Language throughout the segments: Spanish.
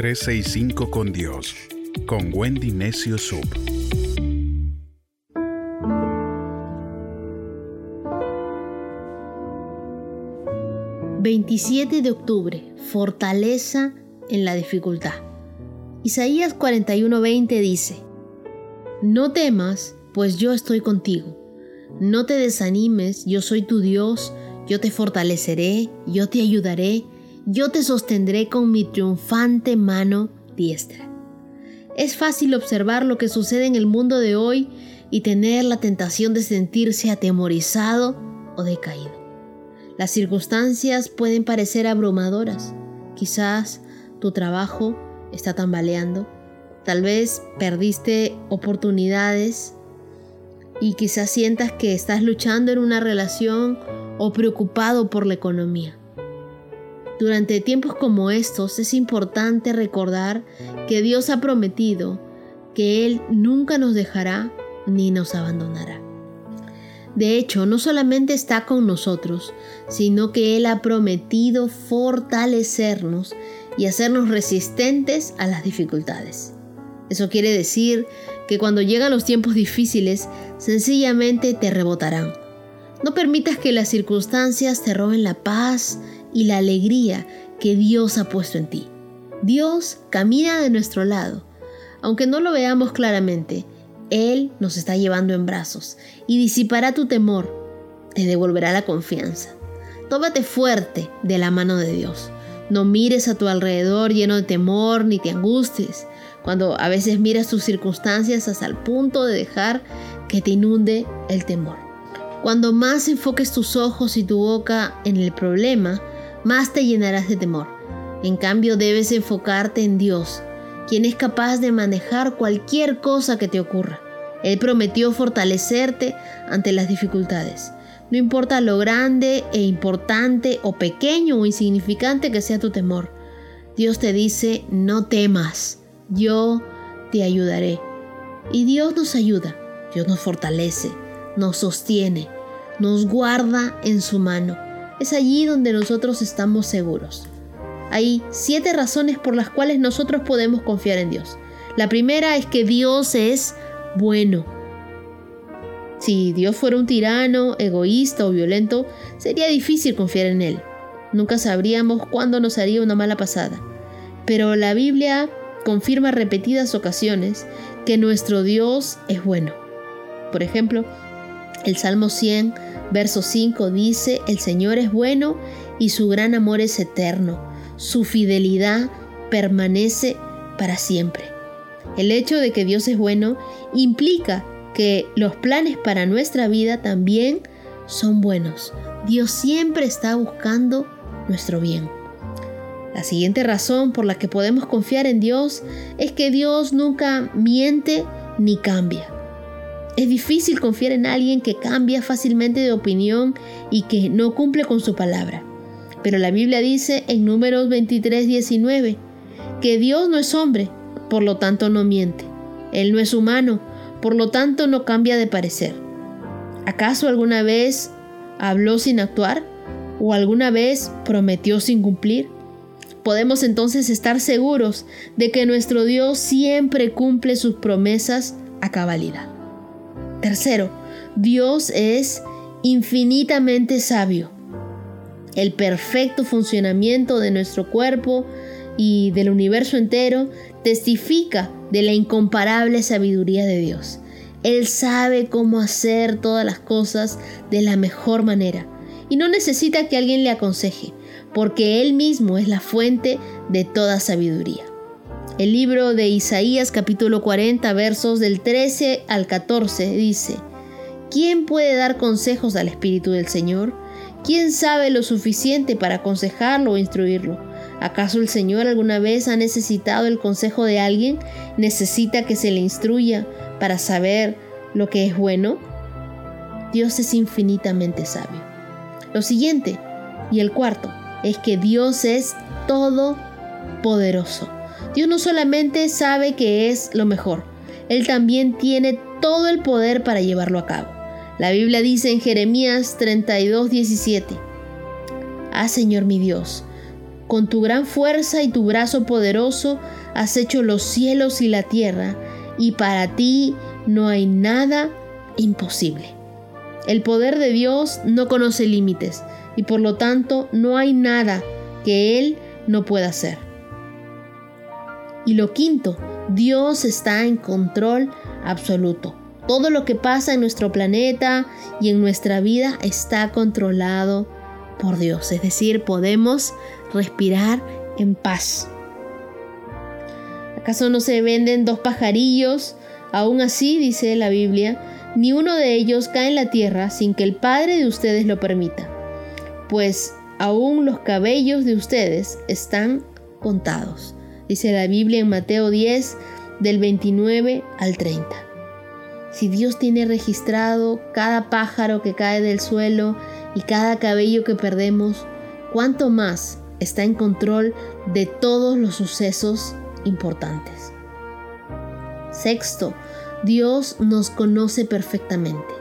365 con Dios, con Wendy Necio Sub. ...27 de octubre... ...fortaleza en la dificultad... Isaías 41:20 dice... No temas, pues yo estoy contigo. No te desanimes, yo soy tu Dios, yo te fortaleceré, yo te ayudaré, yo te sostendré con mi triunfante mano diestra. Es fácil observar lo que sucede en el mundo de hoy y tener la tentación de sentirse atemorizado o decaído. Las circunstancias pueden parecer abrumadoras. Quizás tu trabajo está tambaleando. Tal vez perdiste oportunidades y quizás sientas que estás luchando en una relación o preocupado por la economía. Durante tiempos como estos es importante recordar que Dios ha prometido que Él nunca nos dejará ni nos abandonará. De hecho, no solamente está con nosotros, sino que Él ha prometido fortalecernos y hacernos resistentes a las dificultades. Eso quiere decir que cuando llegan los tiempos difíciles, sencillamente te rebotarán. No permitas que las circunstancias te roben la paz y la alegría que Dios ha puesto en ti. Dios camina de nuestro lado. Aunque no lo veamos claramente, Él nos está llevando en brazos y disipará tu temor, te devolverá la confianza. Tómate fuerte de la mano de Dios. No mires a tu alrededor lleno de temor ni te angusties, cuando a veces miras tus circunstancias hasta el punto de dejar que te inunde el temor. Cuando más enfoques tus ojos y tu boca en el problema, más te llenarás de temor. En cambio, debes enfocarte en Dios, quien es capaz de manejar cualquier cosa que te ocurra. Él prometió fortalecerte ante las dificultades. No importa lo grande e importante o pequeño o insignificante que sea tu temor. Dios te dice, no temas, yo te ayudaré. Y Dios nos ayuda, Dios nos fortalece, nos sostiene, nos guarda en su mano es allí donde nosotros estamos seguros. Hay siete razones por las cuales nosotros podemos confiar en Dios. La primera es que Dios es bueno. Si Dios fuera un tirano, egoísta o violento, sería difícil confiar en Él. Nunca sabríamos cuándo nos haría una mala pasada. Pero la Biblia confirma repetidas ocasiones que nuestro Dios es bueno. Por ejemplo, el Salmo 100 Verso 5 dice, el Señor es bueno y su gran amor es eterno, su fidelidad permanece para siempre. El hecho de que Dios es bueno implica que los planes para nuestra vida también son buenos. Dios siempre está buscando nuestro bien. La siguiente razón por la que podemos confiar en Dios es que Dios nunca miente ni cambia. Es difícil confiar en alguien que cambia fácilmente de opinión y que no cumple con su palabra. Pero la Biblia dice en números 23, 19 que Dios no es hombre, por lo tanto no miente. Él no es humano, por lo tanto no cambia de parecer. ¿Acaso alguna vez habló sin actuar? ¿O alguna vez prometió sin cumplir? Podemos entonces estar seguros de que nuestro Dios siempre cumple sus promesas a cabalidad. Tercero, Dios es infinitamente sabio. El perfecto funcionamiento de nuestro cuerpo y del universo entero testifica de la incomparable sabiduría de Dios. Él sabe cómo hacer todas las cosas de la mejor manera y no necesita que alguien le aconseje, porque Él mismo es la fuente de toda sabiduría. El libro de Isaías capítulo 40 versos del 13 al 14 dice, ¿quién puede dar consejos al Espíritu del Señor? ¿Quién sabe lo suficiente para aconsejarlo o instruirlo? ¿Acaso el Señor alguna vez ha necesitado el consejo de alguien? ¿Necesita que se le instruya para saber lo que es bueno? Dios es infinitamente sabio. Lo siguiente, y el cuarto, es que Dios es todopoderoso. Dios no solamente sabe que es lo mejor, Él también tiene todo el poder para llevarlo a cabo. La Biblia dice en Jeremías 32, 17, Ah Señor mi Dios, con tu gran fuerza y tu brazo poderoso has hecho los cielos y la tierra, y para ti no hay nada imposible. El poder de Dios no conoce límites, y por lo tanto no hay nada que Él no pueda hacer. Y lo quinto, Dios está en control absoluto. Todo lo que pasa en nuestro planeta y en nuestra vida está controlado por Dios. Es decir, podemos respirar en paz. ¿Acaso no se venden dos pajarillos? Aún así, dice la Biblia, ni uno de ellos cae en la tierra sin que el Padre de ustedes lo permita. Pues aún los cabellos de ustedes están contados. Dice la Biblia en Mateo 10, del 29 al 30. Si Dios tiene registrado cada pájaro que cae del suelo y cada cabello que perdemos, ¿cuánto más está en control de todos los sucesos importantes? Sexto, Dios nos conoce perfectamente.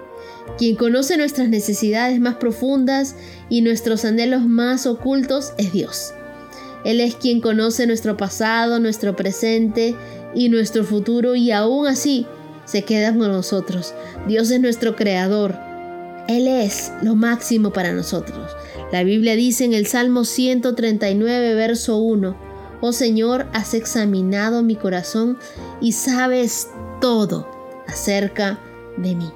Quien conoce nuestras necesidades más profundas y nuestros anhelos más ocultos es Dios. Él es quien conoce nuestro pasado, nuestro presente y nuestro futuro y aún así se queda con nosotros. Dios es nuestro creador. Él es lo máximo para nosotros. La Biblia dice en el Salmo 139, verso 1, Oh Señor, has examinado mi corazón y sabes todo acerca de mí.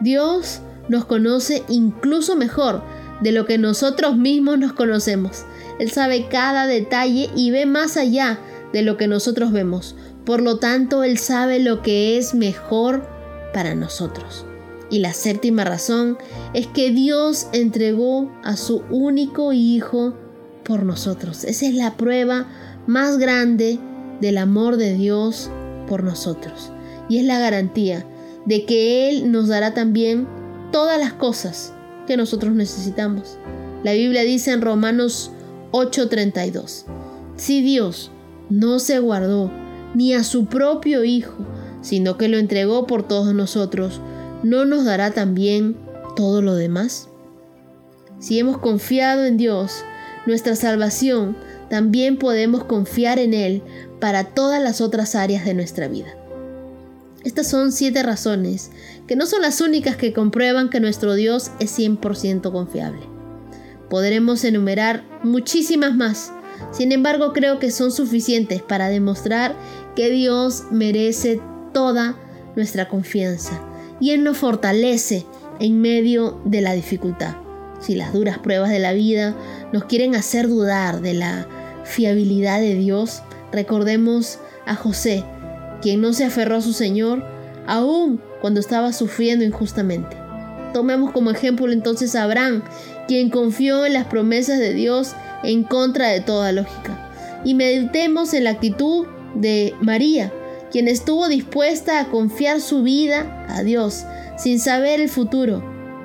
Dios nos conoce incluso mejor de lo que nosotros mismos nos conocemos. Él sabe cada detalle y ve más allá de lo que nosotros vemos. Por lo tanto, Él sabe lo que es mejor para nosotros. Y la séptima razón es que Dios entregó a su único Hijo por nosotros. Esa es la prueba más grande del amor de Dios por nosotros. Y es la garantía de que Él nos dará también todas las cosas que nosotros necesitamos. La Biblia dice en Romanos 8:32, si Dios no se guardó ni a su propio Hijo, sino que lo entregó por todos nosotros, ¿no nos dará también todo lo demás? Si hemos confiado en Dios, nuestra salvación, también podemos confiar en Él para todas las otras áreas de nuestra vida. Estas son siete razones, que no son las únicas que comprueban que nuestro Dios es 100% confiable. Podremos enumerar muchísimas más, sin embargo creo que son suficientes para demostrar que Dios merece toda nuestra confianza y Él nos fortalece en medio de la dificultad. Si las duras pruebas de la vida nos quieren hacer dudar de la fiabilidad de Dios, recordemos a José, quien no se aferró a su Señor aún cuando estaba sufriendo injustamente. Tomemos como ejemplo entonces a Abraham, quien confió en las promesas de Dios en contra de toda lógica. Y meditemos en la actitud de María, quien estuvo dispuesta a confiar su vida a Dios sin saber el futuro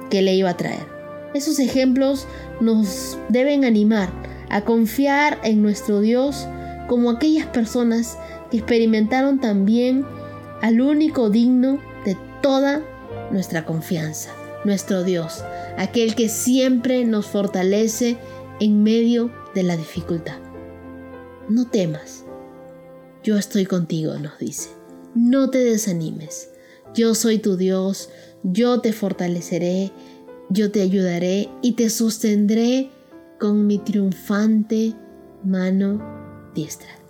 que le iba a traer. Esos ejemplos nos deben animar a confiar en nuestro Dios como aquellas personas que experimentaron también al único digno de toda nuestra confianza, nuestro Dios, aquel que siempre nos fortalece en medio de la dificultad. No temas, yo estoy contigo, nos dice. No te desanimes, yo soy tu Dios, yo te fortaleceré, yo te ayudaré y te sostendré con mi triunfante mano diestra.